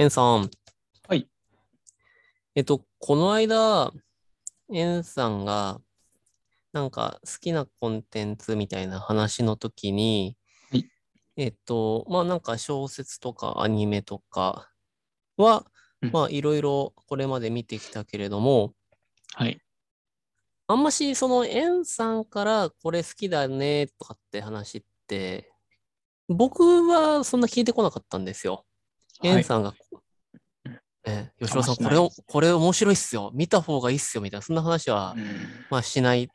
エンさん。はい。えっと、この間、エンさんが、なんか好きなコンテンツみたいな話の時に、はいえっと、まあなんか小説とかアニメとかは、うんまあいろいろこれまで見てきたけれども、はい。あんましそのエンさんからこれ好きだねとかって話って、僕はそんな聞いてこなかったんですよ。エンさんが、え、吉野さん、これをこれ面白いっすよ。見た方がいいっすよ。みたいな、そんな話は、うんまあしない。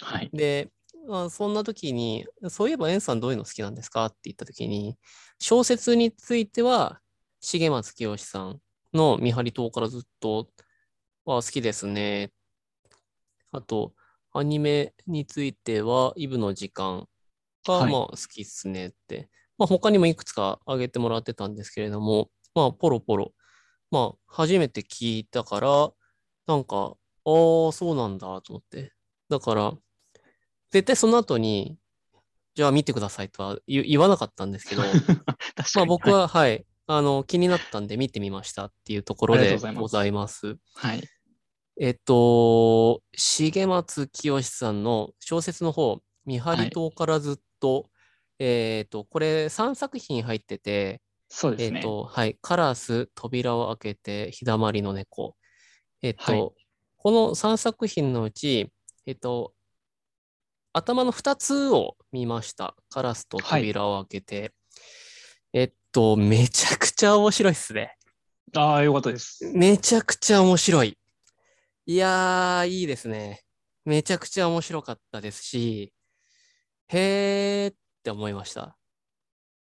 はい。で、まあ、そんな時に、そういえばエンさんどういうの好きなんですかって言った時に、小説については、重松清さんの見張り島からずっとは好きですね。あと、アニメについては、イブの時間が、はいまあ好きっすねって。まあ他にもいくつか挙げてもらってたんですけれども、まあポロポロ、まあ初めて聞いたから、なんか、ああ、そうなんだと思って。だから、絶対その後に、じゃあ見てくださいとは言言わなかったんですけど、まあに。僕は、はい、あの、気になったんで見てみましたっていうところでとうございますございます。はい。えっと、重松清さんの小説の方、見張り島からずっと、えっと、これ3作品入ってて、そうですね。えっと、はい、カラス、扉を開けて、日だまりの猫。えっと、はいこの3作品のうち、えっと、頭の2つを見ました。カラスと扉を開けて。えっと、めちゃくちゃ面白いっすね。ああ、よかったです。めちゃくちゃ面白い。いやー、いいですね。めちゃくちゃ面白かったですし、へーって思いました。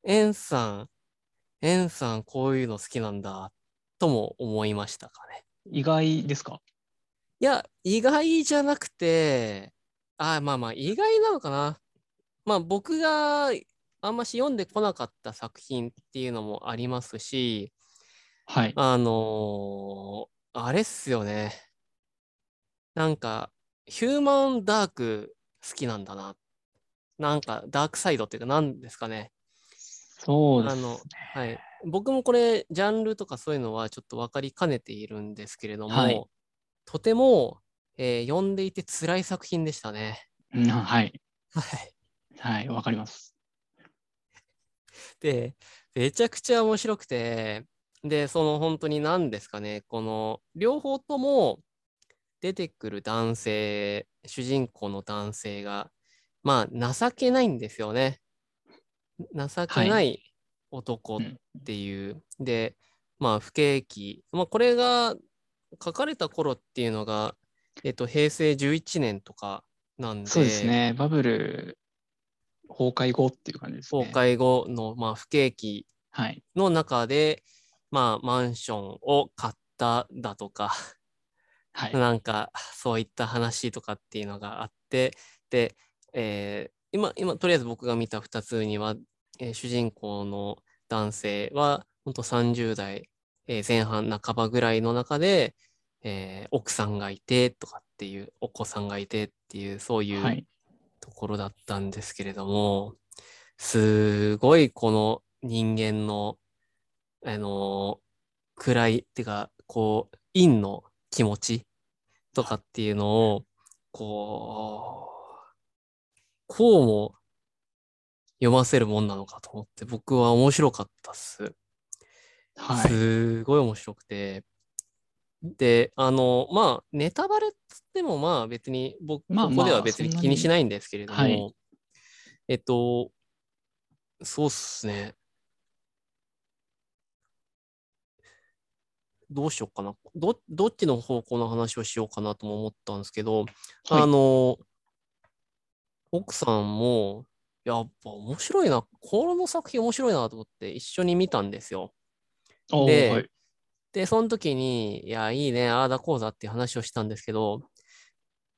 エンさん、エンさんこういうの好きなんだ、とも思いましたかね。意外ですか？いや、意外じゃなくて、あーまあまあ、意外なのかな。まあ僕があんまし読んでこなかった作品っていうのもありますし、はい。あのーあれっすよね。なんか、ヒューマンダーク好きなんだな。なんか、ダークサイドっていうか、なんですかね。そうです。あの、はい。僕もこれ、ジャンルとかそういうのはちょっと分かりかねているんですけれども、はいとても、えー読んでいて辛い作品でしたね。うんはい。はい。はい。わかります。で、めちゃくちゃ面白くて、で、その本当に何ですかね、この両方とも出てくる男性、主人公の男性が、まあ情けないんですよね。情けない男っていう。で、まあ不景気。まあこれが書かれた頃っていうのが、えっと、平成11年とかなんで、そうですね。バブル崩壊後っていう感じですね。崩壊後の、まあ、不景気はい。の中で、まあ、マンションを買っただとか、はい。なんか、そういった話とかっていうのがあって、で、えー今、今、とりあえず僕が見た2つには、えー主人公の男性は、本当30代、えー前半半ばぐらいの中で、えー奥さんがいてとかっていう、お子さんがいてっていう、そういう、はい。ところだったんですけれども、すごいこの人間の、あの、暗い、ってか、こう、陰の気持ちとかっていうのを、こう、こうも読ませるもんなのかと思って、僕は面白かったっす。はい。すごい面白くて。で、あの、まあ、ネタバレっつっても、まあ別に僕、まあここではまあ別に気にしないんですけれども、はいえっと、そうっすね。どうしようかな。ど、どっちの方向の話をしようかなとも思ったんですけど、はいあの、奥さんも、やっぱ面白いな、この作品面白いなと思って一緒に見たんですよ。ではい。で、その時に、いや、いいね、ああだこうだっていう話をしたんですけど、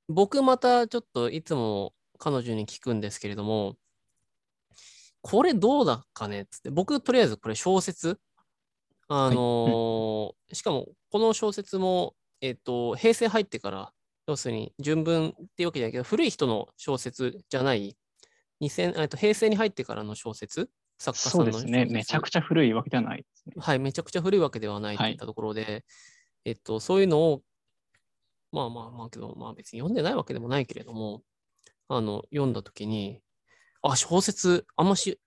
僕またちょっといつも彼女に聞くんですけれども、これどうだかねっつって、僕とりあえずこれ小説、あのーしかもこの小説も、えっと、平成入ってから、要するに純文っていうわけじゃないけど、古い人の小説じゃない、2000えっと、平成に入ってからの小説？作家さんのそうですね。めちゃくちゃ古いわけではないですね。はい、めちゃくちゃ古いわけではないといったところで、えっと、そういうのを、まあまあまあけど、まあ別に読んでないわけでもないけれども、あの、読んだときに、あ、小説、あんまし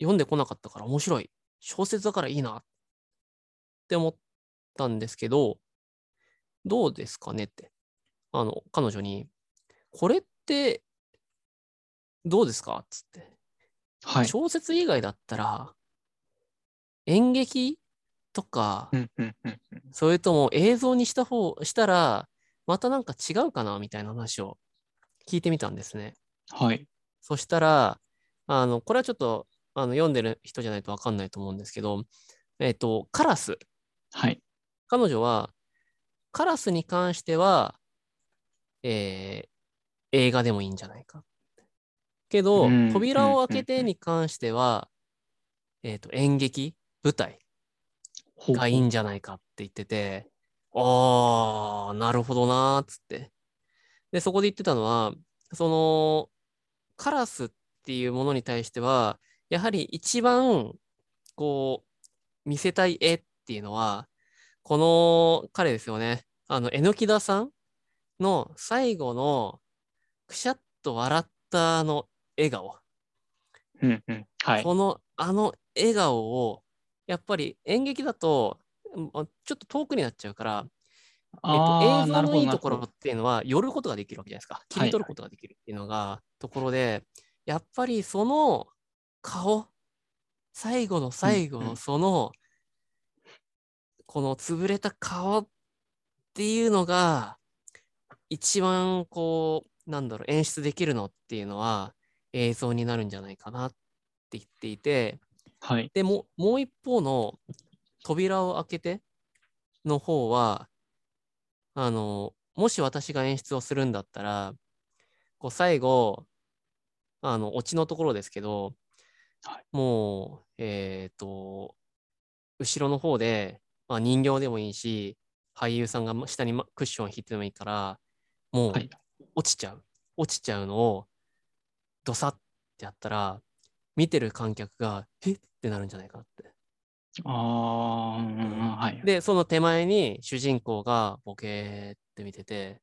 読んでこなかったから面白い。小説だからいいなって思ったんですけど、どうですかねって。あの、彼女に、これって、どうですか？っつって。はい。小説以外だったら、演劇とかう、んうんうんうんそれとも映像にした方、したら、またなんか違うかな？みたいな話を聞いてみたんですね。はい。そしたら、あの、これはちょっと、あの、読んでる人じゃないとわかんないと思うんですけど、えっと、カラス。はい。彼女は、カラスに関しては、えー映画でもいいんじゃないか。けどうん、扉を開けてに関しては、えっと、演劇、舞台がいいんじゃないかって言ってて、あー、なるほどなーっつって。で、そこで言ってたのは、その、カラスっていうものに対しては、やはり一番、こう、見せたい絵っていうのは、この彼ですよね。あの、榎木田さんの最後の、くしゃっと笑ったあの笑顔。うんうん。はい。この、あの笑顔を、やっぱり演劇だと、ちょっと遠くになっちゃうから、えっと、映像のいいところっていうのは、寄ることができるわけじゃないですか。切り取ることができるっていうのが、ところで、やっぱりその顔、最後の最後のうんうんその、この潰れた顔っていうのが、一番こう、なんだろう、演出できるのっていうのは、映像になるんじゃないかなって言っていて、はい。でも、もう一方の扉を開けての方は、あの、もし私が演出をするんだったら、こう最後、あの、オチのところですけど、はいもう、えっと、後ろの方で、まあ、人形でもいいし、俳優さんが下にまクッションを引いてもいいから、もうはい落ちちゃう。落ちちゃうのを、ドサッってやったら、見てる観客が、え？ってなるんじゃないかなって。ああ、うんはい。で、その手前に主人公がボケーって見てて、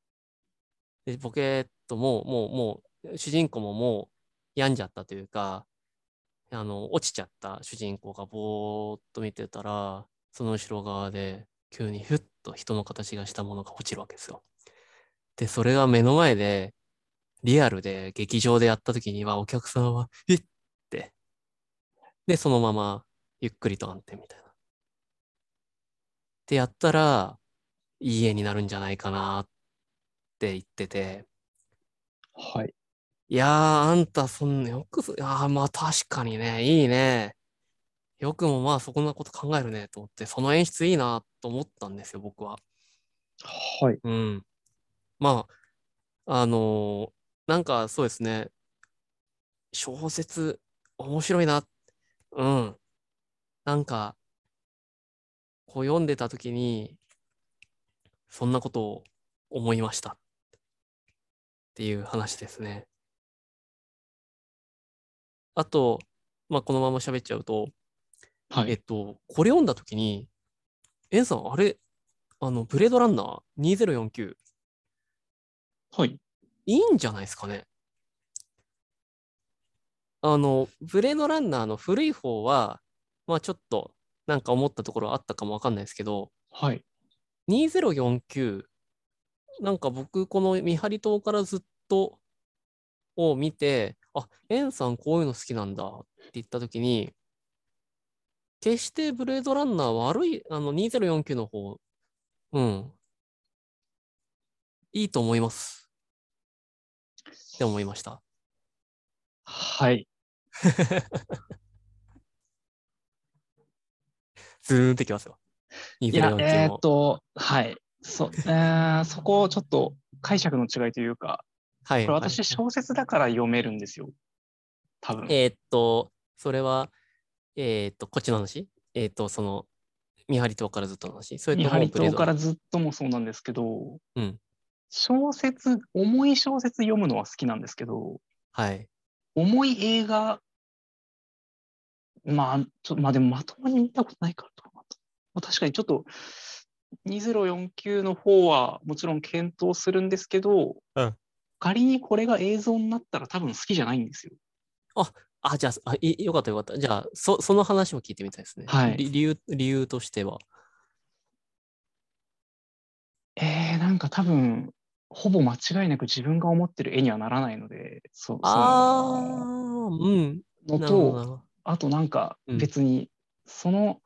で、ボケーっともう、もう、もう、主人公ももう病んじゃったというか、あの、落ちちゃった主人公がぼーっと見てたら、その後ろ側で急にふっと人の形がしたものが落ちるわけですよ。で、それが目の前で、リアルで劇場でやった時にはお客さんは、えっ？って。で、そのままゆっくりと安定みたいな。ってやったら、いい絵になるんじゃないかなって言ってて、はい。いやー、あんたそんなよくそ、ああ、まあ確かにね、いいね。よくもまあそこんなこと考えるねと思って、その演出いいなと思ったんですよ、僕は。はい。うん。まあ、あのーなんかそうですね、小説面白いな。うん。なんか、こう読んでた時に、そんなことを思いました。っていう話ですね。あと、まあ、このまま喋っちゃうと、はい。えっと、これ読んだ時に、エンさん、あれ、あの、ブレードランナー？2049、はい。いいんじゃないですかね。あの、ブレードランナーの古い方は、まあちょっとなんか思ったところあったかもわかんないですけど、はい。2049、なんか僕、この見張り島からずっとを見て、あ、エンさんこういうの好きなんだって言ったときに、決してブレードランナー悪い、あの2049の方、うん、いいと思います。って思いました。はい。ズーンってきますよ。いや、2049えーっも。と、はい。そ、えーそこをちょっと解釈の違いというか、はい。これはい私小説だから読めるんですよ。多分。えーっと、それは、えーっと、こっちの話？えーっと、その、見張り島からずっとの話？それと見張り島からずっともそうなんですけど、うん小説、重い小説読むのは好きなんですけど、はい。重い映画まあ、ちょまあでもまともに見たことないからとまあ、確かにちょっと2049の方はもちろん検討するんですけど、うん仮にこれが映像になったら多分好きじゃないんですよ。あ、じゃあ、あいよかったよかった。じゃあ、そその話も聞いてみたいですね。はいり理由、理由としては。えー、なんか多分、ほぼ間違いなく自分が思ってる絵にはならないので、そうそのうん。のと。あとなんかうん別に、その、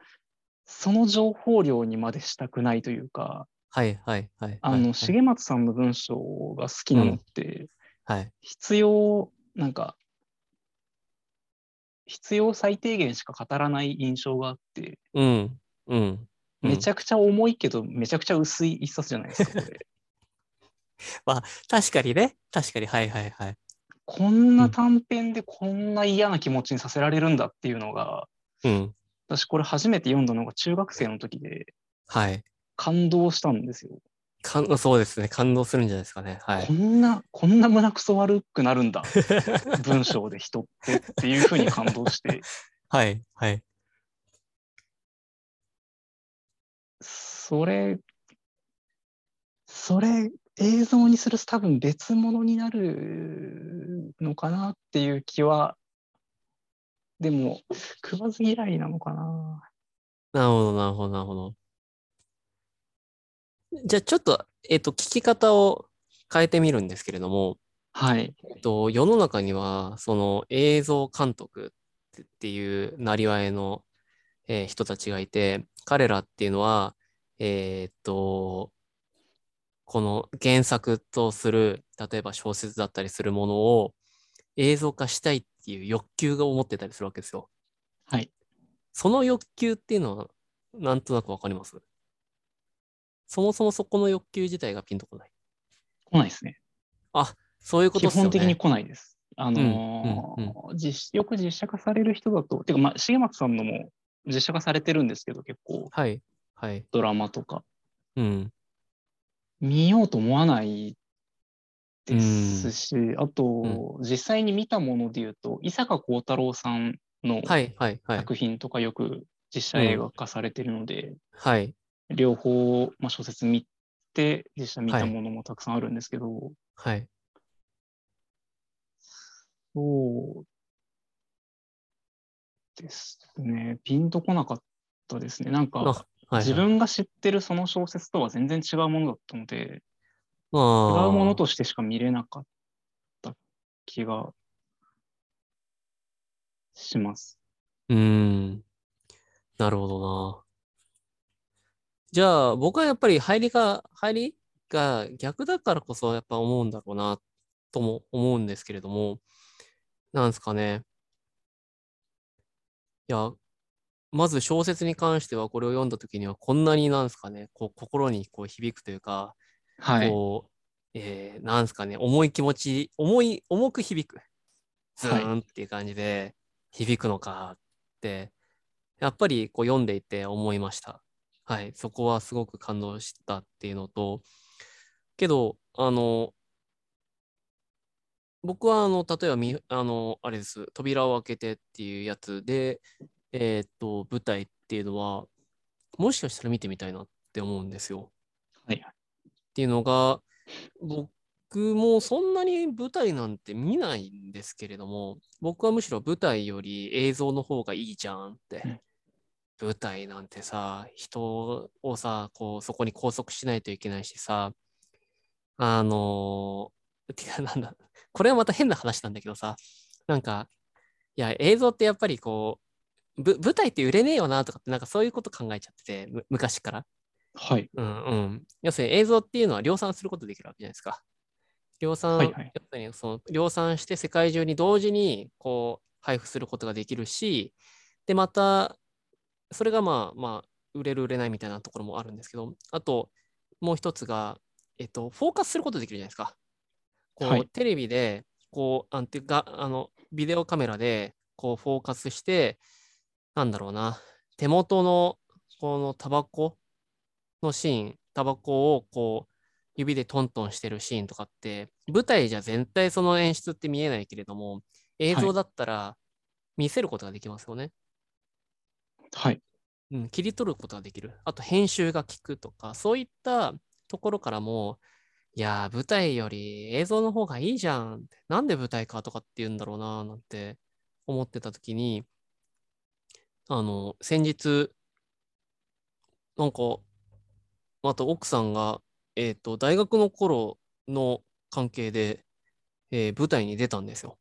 その情報量にまでしたくないというか、はいはいはい。あの、重松さんの文章が好きなのって、はい。必要、なんか、必要最低限しか語らない印象があって、うん。うん。ゃめちゃくちゃ重いけど、めちゃくちゃ薄い一冊じゃないですか、これ。確かにね。確かに。はいはいはい。こんな短編でこんな嫌な気持ちにさせられるんだっていうのが、うん。私これ初めて読んだのが中学生の時ではい。感動したんですよ。かんそうですね。感動するんじゃないですかね。はいこ。んな、こんな胸くそ悪くなるんだ、文章で人ってっていうふうに感動して、はいはい。それ、それ映像にすると多分別物になるのかなっていう気は、でも食わず嫌いなのかな。なるほど、なるほど、なるほど。じゃあちょっと、えっと、聞き方を変えてみるんですけれども、はい。えっと、世の中には、その映像監督ってっていうなりわいの、えー人たちがいて、彼らっていうのは、えーっと、この原作とする、例えば小説だったりするものを映像化したいっていう欲求が思ってたりするわけですよ。はい。その欲求っていうのは、なんとなくわかります？そもそもそこの欲求自体がピンとこない。来ないですね。そういうこと基ですよね。本的に来ないです。あのーうん実よく実写化される人だと、てか、まあ、重松さんのも実写化されてるんですけど、結構、はい。はい。ドラマとか、うん。見ようと思わないですし、あと、実際に見たもので言うと、伊坂幸太郎さんの。作品とかよく実写映画化されてるので、はい。両方、まあ、小説見て、実写見たものもたくさんあるんですけど、はい。そうですね。ピンとこなかったですね。なんか、あはいはい自分が知ってるその小説とは全然違うものだったので、違うものとしてしか見れなかった気がします。うーん。なるほどな。じゃあ、僕はやっぱり入りが、入りが逆だからこそやっぱ思うんだろうな、とも思うんですけれども、なんですかね。いや、まず小説に関してはこれを読んだ時にはこんなになんですかね、こう心にこう響くというか、はい。こう、えー、なんですかね、重い気持ち、重い、重く響く。ズーンっていう感じで響くのかって、やっぱりこう読んでいて思いました。はい、そこはすごく感動したっていうのと、けど、あの、僕はあの、例えばみ、あの、あれです、扉を開けてっていうやつで、えーっと、舞台っていうのは、もしかしたら見てみたいなって思うんですよ。はい。っていうのが、僕もそんなに舞台なんて見ないんですけれども、僕はむしろ舞台より映像の方がいいじゃんって。うん舞台なんてさ、人をさ、こう、そこに拘束しないといけないしさ、あのー、てかなんだ、これはまた変な話なんだけどさ、なんか、いや、映像ってやっぱりこう、ぶ舞台って売れねえよなとかって、なんかそういうこと考えちゃってて、む昔から。はい。うんうん。要するに映像っていうのは量産することできるわけじゃないですか。量産、はいはい要するにその量産して世界中に同時にこう配布することができるし、で、また、それがまあまあ、売れる売れないみたいなところもあるんですけど、あと、もう一つが、えっと、フォーカスすることできるじゃないですか。こう、はいテレビで、こう、あんていうか、あの、ビデオカメラで、こう、フォーカスして、なんだろうな、手元の、このタバコのシーン、タバコをこう、指でトントンしてるシーンとかって、舞台じゃ全体その演出って見えないけれども、映像だったら見せることができますよね。はい。うん、切り取ることができる。あと編集が効くとか、そういったところからも、いやー、舞台より映像の方がいいじゃん。なんで舞台かとかって言うんだろうな、なんて思ってたときに、あの、先日、なんか、また奥さんが、えっ、と、大学の頃の関係で、えー舞台に出たんですよ。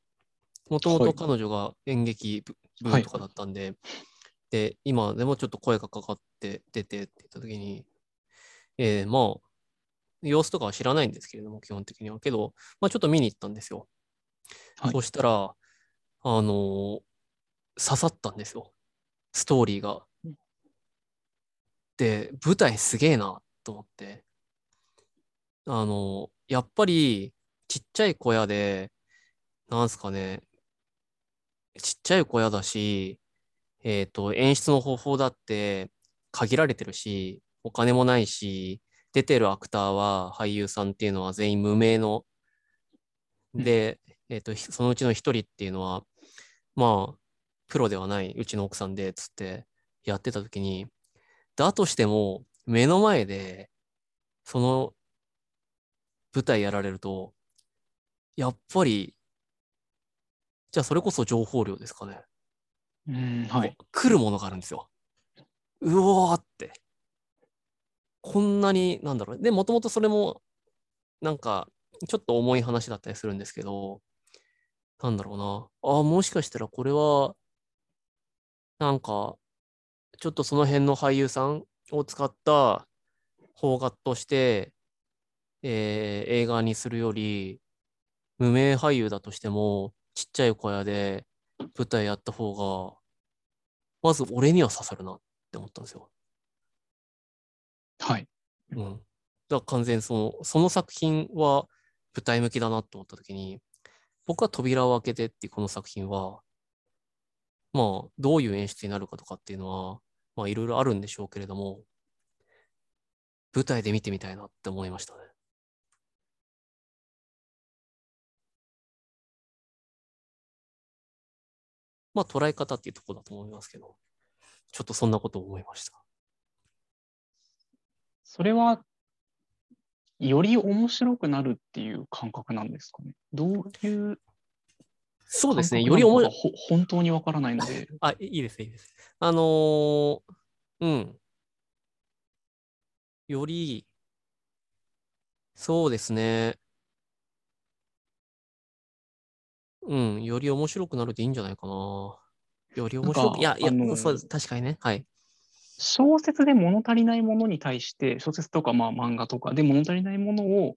もともはいと彼女が演劇部とかだったんで、で、今でもちょっと声がかかって出てって言ったときに、えーまあ、様子とかは知らないんですけれども、基本的には。けど、まあちょっと見に行ったんですよ。はいそしたら、あのー刺さったんですよ。ストーリーが。で、舞台すげえなと思って。あのーやっぱりちっちゃい小屋で、なんすかね、ちっちゃい小屋だし、えっと、演出の方法だって限られてるし、お金もないし、出てるアクターは俳優さんっていうのは全員無名の。うんで、えっと、ひそのうちの一人っていうのは、まあ、プロではないうちの奥さんで、つってやってた時に、だとしても、目の前で、その舞台やられると、やっぱり、じゃあそれこそ情報量ですかね。うん、はい。来るものがあるんですよ。うおーって。こんなに、なんだろう。で、もともとそれも、なんか、ちょっと重い話だったりするんですけど、なんだろうな。ああ、もしかしたらこれは、なんか、ちょっとその辺の俳優さんを使った邦画として、えー映画にするより、無名俳優だとしても、ちっちゃい小屋で舞台やった方が、まず俺には刺さるなって思ったんですよ。はい。うん。だから完全にその、その作品は舞台向きだなと思ったときに、僕は扉を開けてっていうこの作品は、まあ、どういう演出になるかとかっていうのは、まあ、いろいろあるんでしょうけれども、舞台で見てみたいなって思いましたね。まあ、捉え方っていうところだと思いますけど、ちょっとそんなことを思いました。それは、より面白くなるっていう感覚なんですかね？どういうそうですね。感より思い本当にわからないので。あ、いいです、いいです。あのーうん。より、そうですね。うん、より面白くなるでいいんじゃないかな。より面白く、いや、いやそうです。確かにね。はい。小説で物足りないものに対して、小説とかまあ漫画とかで物足りないものを、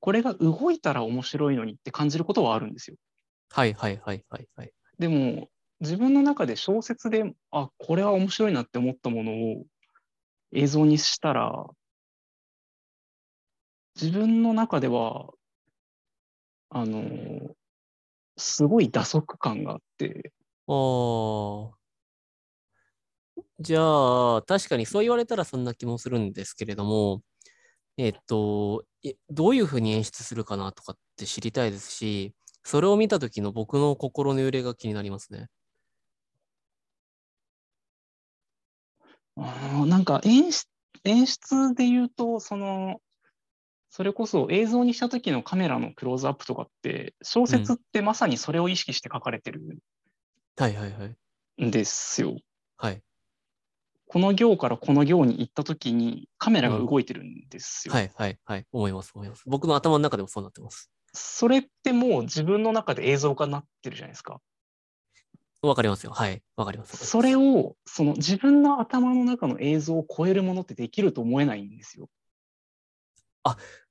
これが動いたら面白いのにって感じることはあるんですよ。はい、はい、はい、はい、はい。でも、自分の中で小説で、あ、これは面白いなって思ったものを映像にしたら、自分の中では、あの、すごい打足感があって、ああ。じゃあ、確かにそう言われたらそんな気もするんですけれども、えっと、えどういうふうに演出するかなとかって知りたいですし、それを見た時の僕の心の揺れが気になりますね。あーなんか演出演出で言うと、その、それこそ映像にした時のカメラのクローズアップとかって、小説ってまさにそれを意識して書かれてるはいはいはい。んですよ。はい。この行からこの行に行った時にカメラが動いてるんですよ。はいはいはい。思います思います。僕の頭の中でもそうなってます。それってもう自分の中で映像化になってるじゃないですか。わかりますよ。はい。わかります。それを、その自分の頭の中の映像を超えるものってできると思えないんですよ。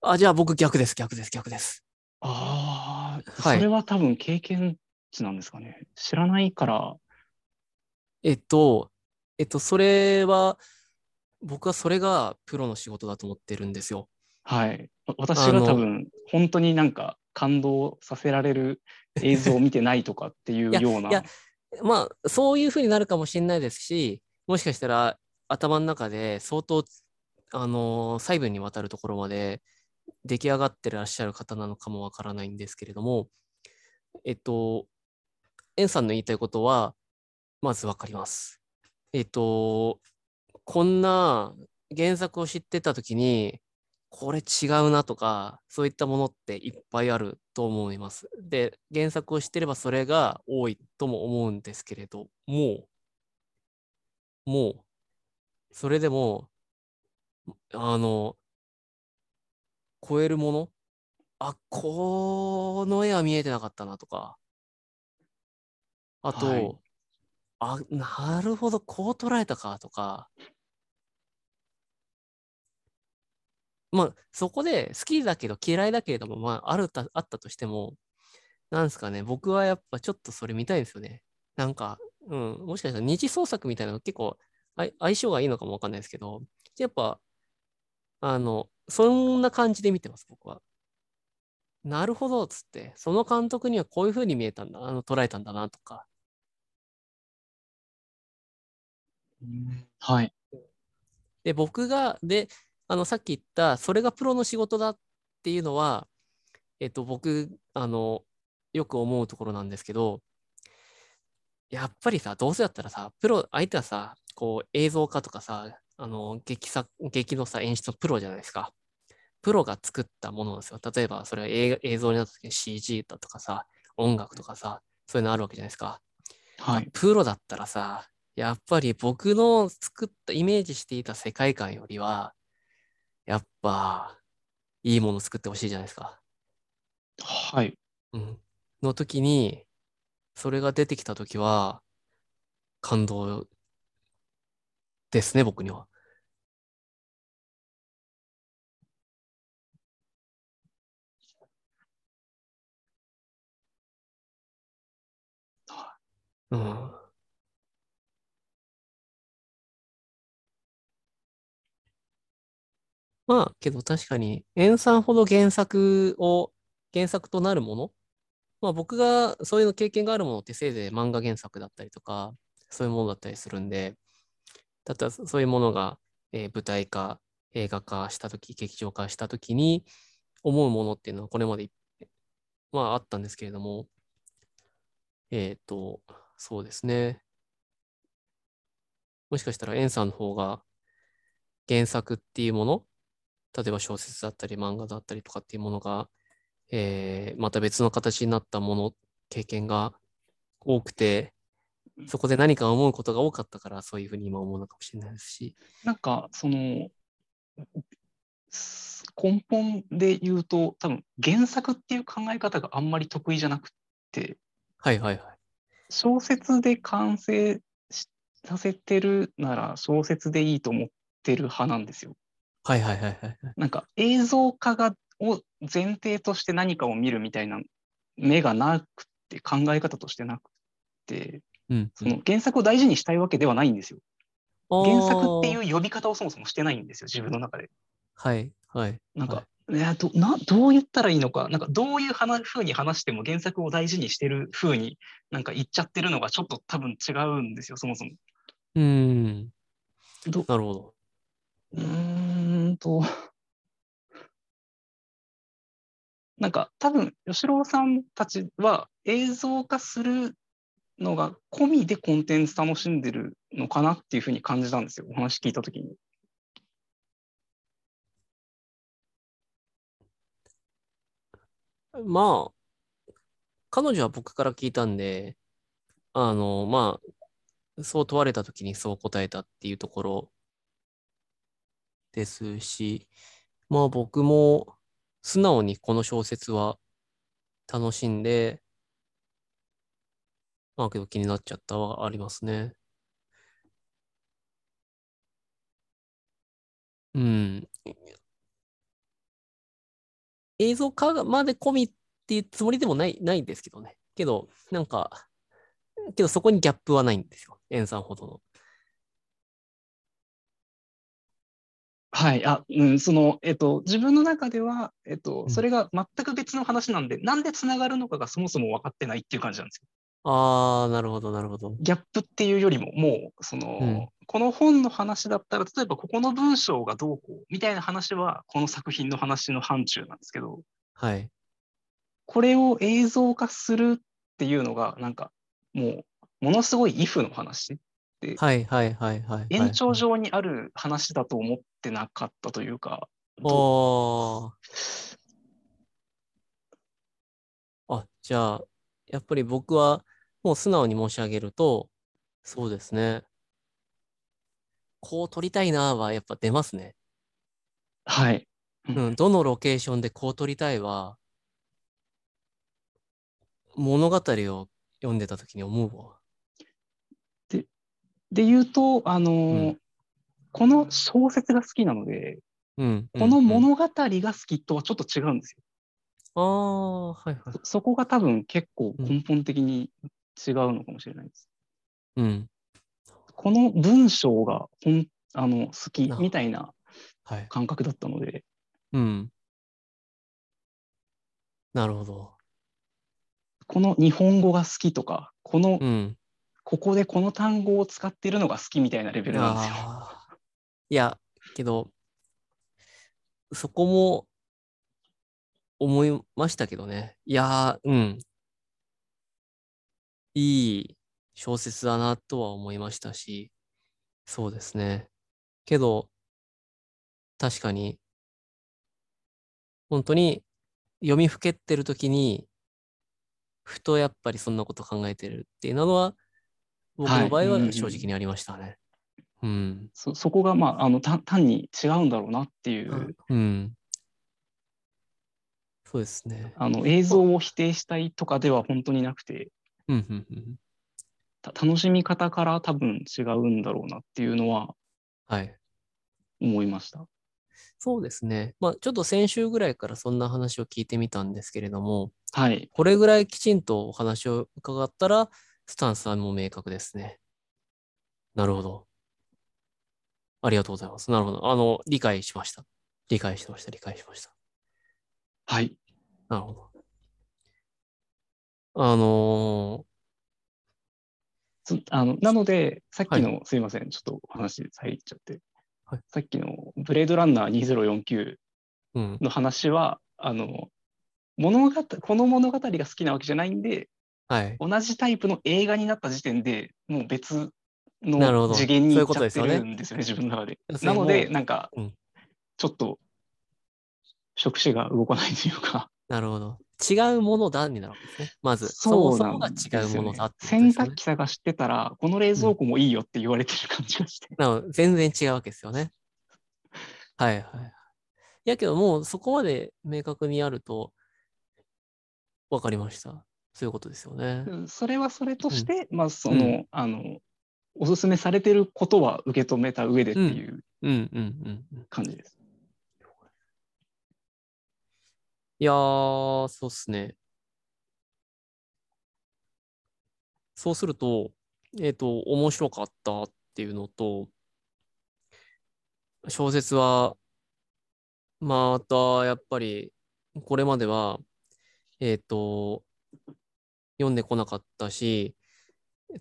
あ、じゃあ僕逆です、逆です、逆です。ああ、はいそれは多分経験値なんですかね。知らないから、えっと、えっと、それは、僕はそれがプロの仕事だと思ってるんですよ。はい。わ私が多分、本当になんか感動させられる映像を見てないとかっていうような。いやまあ、そういうふうになるかもしれないですし、もしかしたら頭の中で相当、あのー細部にわたるところまで出来上がってらっしゃる方なのかもわからないんですけれども、えっと、エンさんの言いたいことは、まずわかります。えっと、こんな原作を知ってたときに、これ違うなとか、そういったものっていっぱいあると思います。で、原作を知ってればそれが多いとも思うんですけれども、もう、それでも、あの、超えるものあ、この絵は見えてなかったなとか、あと、はい。あ、なるほど、こう捉えたかとか、まあ、そこで好きだけど嫌いだけれども、まあ、あるた、あったとしても、なんですかね、僕はやっぱちょっとそれ見たいんですよね。なんか、うん、もしかしたら二次創作みたいなの結構相性がいいのかもわかんないですけど、やっぱ、あの、そんな感じで見てます、僕は。なるほど、つって、その監督にはこういう風に見えたんだ、あの、捉えたんだな、とか。はい。で、僕が、で、あの、さっき言った、それがプロの仕事だっていうのは、えっと、僕、あの、よく思うところなんですけど、やっぱりさ、どうせだったらさ、プロ、相手はさ、こう、映像化とかさ、あの、劇作、劇のさ、演出のプロじゃないですか。プロが作ったものなんですよ。例えば、それは映映像になった時に CG だとかさ、音楽とかさ、そういうのあるわけじゃないですか。はい。プロだったらさ、やっぱり僕の作ったイメージしていた世界観よりは、やっぱ、いいもの作ってほしいじゃないですか。はい。うん。の時に、それが出てきた時は、感動ですね、僕には。うん。まあ、けど確かに、塩さんほど原作を、原作となるものまあ僕がそういうの経験があるものってせいぜい漫画原作だったりとか、そういうものだったりするんで、だったらそういうものが、えー舞台化、映画化したとき、劇場化したときに思うものっていうのはこれまでまああったんですけれども、えっと、そうですね。もしかしたら、エンさんの方が原作っていうもの、例えば小説だったり漫画だったりとかっていうものが、えーまた別の形になったもの、経験が多くて、そこで何か思うことが多かったから、そういうふうに今思うのかもしれないですし。なんか、その、す根本で言うと、多分原作っていう考え方があんまり得意じゃなくて、はいはいはい。小説で完成しさせてるなら小説でいいと思ってる派なんですよ。はいはいはいはいはい。なんか映像化がを前提として何かを見るみたいな目がなくて考え方としてなくて、うん。その原作を大事にしたいわけではないんですよ。原作っていう呼び方をそもそもしてないんですよ、自分の中で。はいはい。なんか、はいいやどなどう言ったらいいのか、なんかどういう話風に話しても原作を大事にしてる風になんか言っちゃってるのがちょっと多分違うんですよ、そもそも。うーん。どなるほど。うーんと、なんか多分吉郎さんたちは映像化するのが込みでコンテンツ楽しんでるのかなっていうふうに感じたんですよ、お話聞いたときに。まあ、彼女は僕から聞いたんで、あの、まあ、そう問われたときにそう答えたっていうところですし、まあ僕も素直にこの小説は楽しんで、まあけど気になっちゃったはありますね。うん。映像化まで込みっていうつもりでもない、ないんですけどね。けど、なんか、けどそこにギャップはないんですよ。エンさんほどの。はい、あ、うん、その、えっと、自分の中では、えっと、うんそれが全く別の話なんで、なんでつながるのかがそもそも分かってないっていう感じなんですよ。あー、なるほど、なるほど。ギャップっていうよりも、もう、その、うんこの本の話だったら、例えばここの文章がどうこうみたいな話は、この作品の話の範疇なんですけど、はい。これを映像化するっていうのが、なんか、もう、ものすごいイフの話。て、はいはいはいはいはい。延長上にある話だと思ってなかったというか、どおー。あ、じゃあ、やっぱり僕はもう素直に申し上げると、そうですね。こう撮りたいなはやっぱ出ますね。はい。うん、どのロケーションでこう撮りたいは、物語を読んでた時に思うわ。で言うと、あのーうんこの小説が好きなので、うん。この物語が好きとはちょっと違うんですよ。ああ、はいはい。そそこが多分結構うん根本的に違うのかもしれないです。うん。この文章がほんあの好きなみたいなはい。感覚だったので、うん。なるほど。この日本語が好きとか、この、うん。ここでこの単語を使っているのが好きみたいなレベルなんですよ。いや、けど、そこも思いましたけどね。いや、うん。いい小説だなとは思いましたし、そうですね。けど、確かに、本当に読みふけってる時に、ふとやっぱりそんなこと考えてるっていうのは、僕の場合は正直にありましたね。うん。そそこが、まあ、あの単単に違うんだろうなっていう、うん。そうですね。あの映像を否定したいとかでは本当になくて、うん、うん、うん。た楽しみ方から多分違うんだろうなっていうのははい。思いました。そうですね。まあ、ちょっと先週ぐらいからそんな話を聞いてみたんですけれども、はい。これぐらいきちんとお話を伺ったら、スタンスはもう明確ですね。なるほど。ありがとうございます。なるほど。あの、理解しました。理解しました。理解しました。はい。なるほど。あのそあのなので、さっきはの、すいません、ちょっとお話入っちゃって、はいさっきのブレードランナー2049ー、うん。の話は、あの物語この物語が好きなわけじゃないんで、はい。同じタイプの映画になった時点でもう別の次元に行っちゃってことですよねるんですよね、自分の中で。なので、なんかうん、ちょっと、触手が動かないというか、なるほど。違うものだになるわけですね。まず、そそうそもが違うものだってこと洗濯機探してたら、この冷蔵庫もいいよって言われてる感じがして。なので全然違うわけですよね。はいはい。やけどもうそこまで明確にあると分かりました。そういうことですよね。うんそれはそれとして、まあ、その、あの、おすすめされてることは受け止めた上でっていううんうんうんうん。感じです。いやー、そうっすね。そうすると、えっ、と、面白かったっていうのと、小説は、また、やっぱり、これまでは、えっ、と、読んでこなかったし、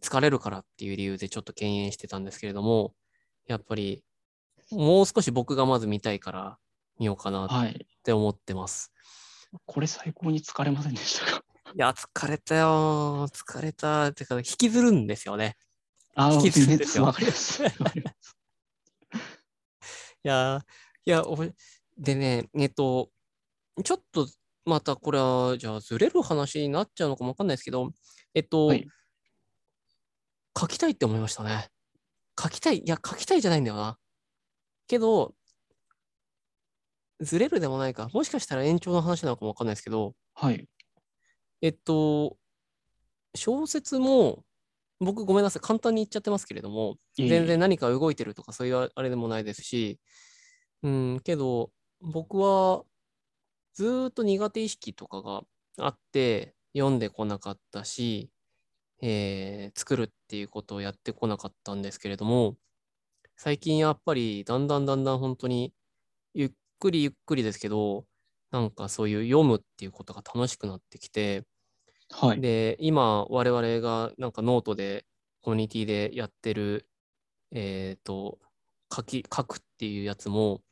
疲れるからっていう理由でちょっと敬遠してたんですけれども、やっぱり、もう少し僕がまず見たいから見ようかなっはい。て思ってます。これ最高に疲れませんでしたか？いや、疲れたよー。疲れた。てか、引きずるんですよね。あ引きずるんですよ。いやー、いや、おでね、えっと、ちょっと、またこれは、じゃあ、ずれる話になっちゃうのかもわかんないですけど、えっと、はい書きたいって思いましたね。書きたい。いや、書きたいじゃないんだよな。けど、ずれるでもないか。もしかしたら延長の話なのかもわかんないですけど、はい。えっと、小説も、僕ごめんなさい、簡単に言っちゃってますけれども、全然何か動いてるとかそういうあれでもないですし、うん、けど、僕はずーっと苦手意識とかがあって、読んでこなかったし、えー作るっていうことをやってこなかったんですけれども、最近やっぱりだんだんだんだん本当にゆっくりゆっくりですけど、なんかそういう読むっていうことが楽しくなってきて、はい。で、今、我々がなんかノートで、コミュニティでやってる、えっと、書き、書くっていうやつも、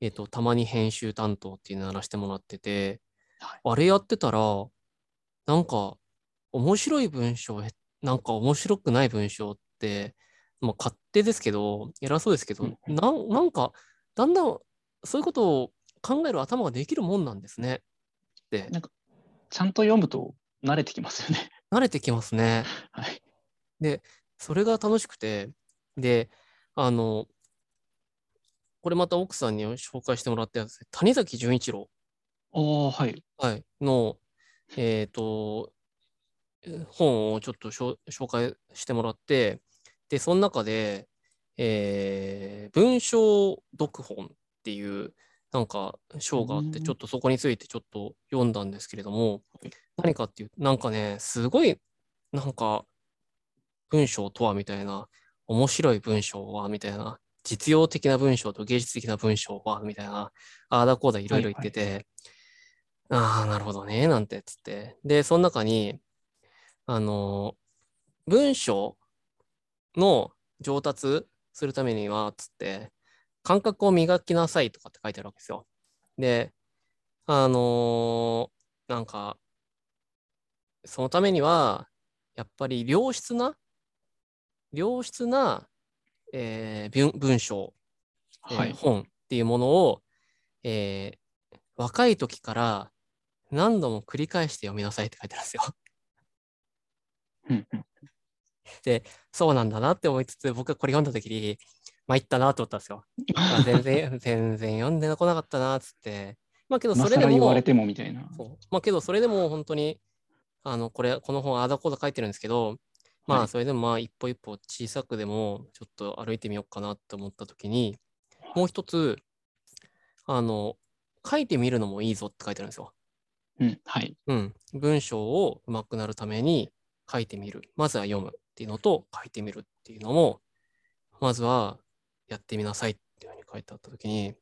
えっと、たまに編集担当っていうのやらせてもらってて、はいあれやってたら、なんか、面白い文章、へなんか面白くない文章って、まあ、勝手ですけど、偉そうですけど、うんうんなんなんか、だんだんそういうことを考える頭ができるもんなんですね。で、ちゃんと読むと慣れてきますよね。慣れてきますね。はい。それが楽しくて、で、あの、これまた奥さんに紹介してもらったやつで、谷崎潤一郎、ああ、はい。はい、の、えっ、と、本をちょっと紹介してもらって、で、その中で、えー文章読本っていう、なんか章があって、うん。ちょっとそこについてちょっと読んだんですけれどもはい、何かっていう、なんかね、すごい、なんか、文章とはみたいな、面白い文章はみたいな、実用的な文章と芸術的な文章はみたいな、ああだこうだいろいろ言ってて、ああ、なるほどね、なんてつって。で、その中に、あの、文章の上達するためには、つって、感覚を磨きなさいとかって書いてあるわけですよ。で、あのーなんか、そのためには、やっぱり良質な、良質な、えー文文章、えーはい。本っていうものを、えー若い時から何度も繰り返して読みなさいって書いてあるんですよ。うんうんそうなんだなって思いつつ、僕がこれ読んだ時に、参ったなと思ったんですよ。あ 全然、全然読んでこなかったなっつって。まあけど、それでも言われ、てもみたいな。そうまあけど、それでも本当に、あの、これ、この本、あーだこーだ書いてるんですけど、まあ、はいそれでもまあ、一歩一歩小さくでも、ちょっと歩いてみようかなって思った時に、もう一つ、あの、書いてみるのもいいぞって書いてあるんですよ。うん。はい。うん。文章を上手くなるために書いてみる。まずは読むっていうのと書いてみるっていうのも、まずはやってみなさいっていうふうに書いてあったときに、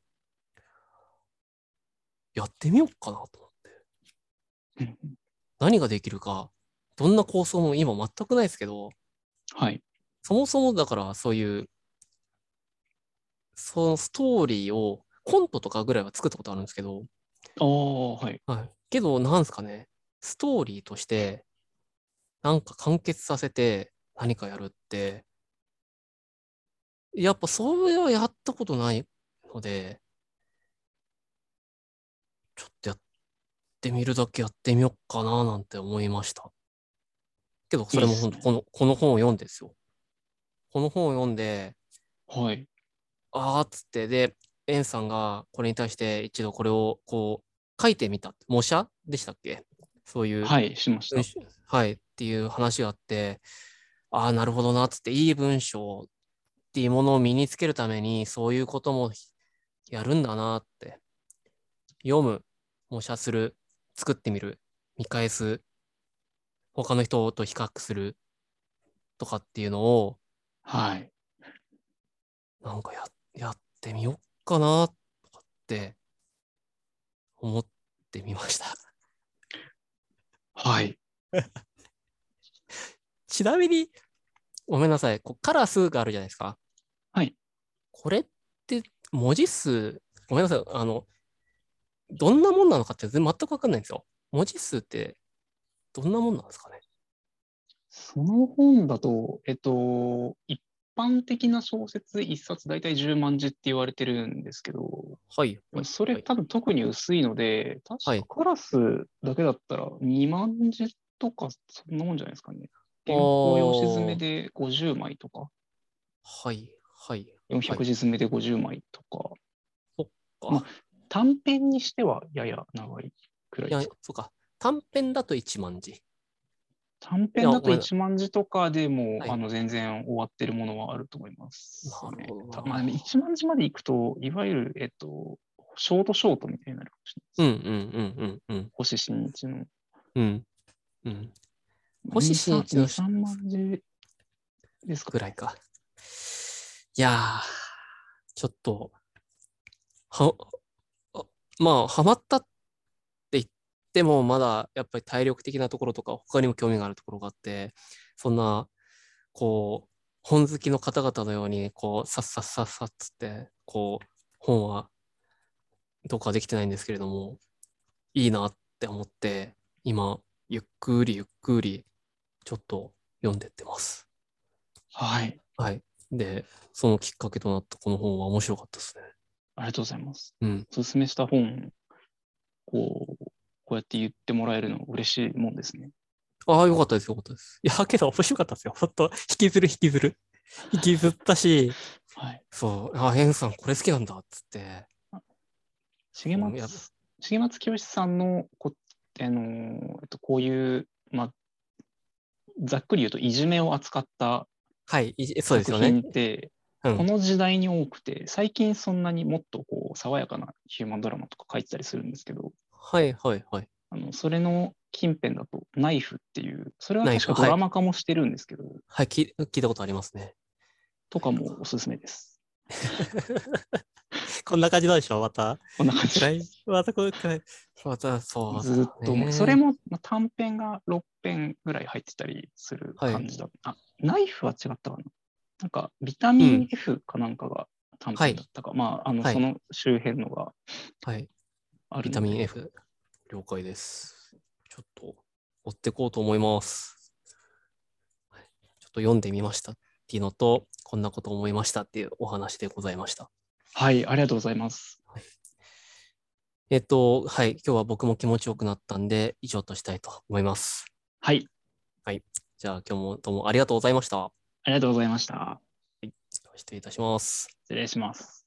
やってみようかなと思って。うん何ができるか、どんな構想も今全くないですけど、はい。そもそもだからそういう、そのストーリーをコントとかぐらいは作ったことあるんですけど、ああ、はい。はい。けど、なんすかね、ストーリーとして、なんか完結させて何かやるって、やっぱそれはやったことないので、ちょっとやってみるだけやってみようかななんて思いました。けど、それも本当この、この本を読んでですよ。この本を読んで、はい。あーっつって、で、エンさんがこれに対して一度これをこう書いてみた。模写でしたっけ？そういう、はい、しましたはい、っていう話があって、ああ、なるほどな、つって、いい文章っていうものを身につけるために、そういうこともやるんだなって。読む、模写する、作ってみる、見返す、他の人と比較するとかっていうのを、はい。なんかややってみようかなとかって思ってみました。はい。ちなみに、ごめんなさい、こうカラスがあるじゃないですか。はい。これって文字数、ごめんなさい、あの、どんなもんなのかって全全くわかんないんですよ。文字数ってどんなもんなんですかね？その本だと、えっと、一般的な小説一冊大体10万字って言われてるんですけど、はい。そはいれ多分特に薄いので、はい確かカラスだけだったら2万字とかそんなもんじゃないですかね。原稿用紙詰めで50枚とか、はい。はい。400字詰めで50枚とか、かまあ短編にしてはやや長いくらいいやですか。、そうか。短編だと1万字。短編だといやごめん1万字とかでも、はいあの全然終わってるものはあると思います、ね。なるほどまあ、1万字までいくと、いわゆる、えっと、ショートショートみたいになるかもしれないです。うんうんうんうんうん。星新一の。うん。うん。星新一の2、3万字ですか？ぐらいか。いやー、ちょっと、は、あまあ、ハマったっっても、まだやっぱり体力的なところとか、他にも興味があるところがあって、そんな、こう、本好きの方々のように、こう、さっさっさっさっつって、こう、本は、どうかできてないんですけれども、いいなって思って、今、ゆっくりゆっくり、ちょっと読んでってます。はい。はい。で、そのきっかけとなったこの本は面白かったですね。ありがとうございます。うん。おすすめした本、こう、こうやって言ってもらえるの嬉しいもんですね。ああ、よかったです、よかったです。いや、けど面白かったですよ。ほんと、引きずる、引きずる。引きずったし、はい。そう、あ、エンさんこれ好きなんだ、っつって。重松、重松清さんのこ、あのーえっと、こういう、まあ、ざっくり言うと、いじめを扱ったはい、いそうです作よね。品って、うんこの時代に多くて、最近そんなにもっとこう爽やかなヒューマンドラマとか書いてたりするんですけど、はい、はい、はい。あのそれの近辺だと、ナイフっていう、それは確かドラマ化もしてるんですけど、はい、聞い聞いたことありますね。とかもおすすめです。こんな感じなんでしょまた。こんな感じまたこう、また、そう。ずっとそれもまあ短編が6編ぐらい入ってたりする感じだ。あ、ナイフは違ったかななんか、ビタミンうん F かなんかが短編だったか、まあ、あの、はいその周辺のがはい。あビタミン F。了解です。ちょっと追っていこうと思います。はいちょっと読んでみましたっていうのと、こんなこと思いましたっていうお話でございました。はい、ありがとうございます。えっと、はい。今日は僕も気持ちよくなったんで、以上としたいと思います。はい、じゃあ今日もどうもありがとうございました。ありがとうございました。失礼いたします。失礼します。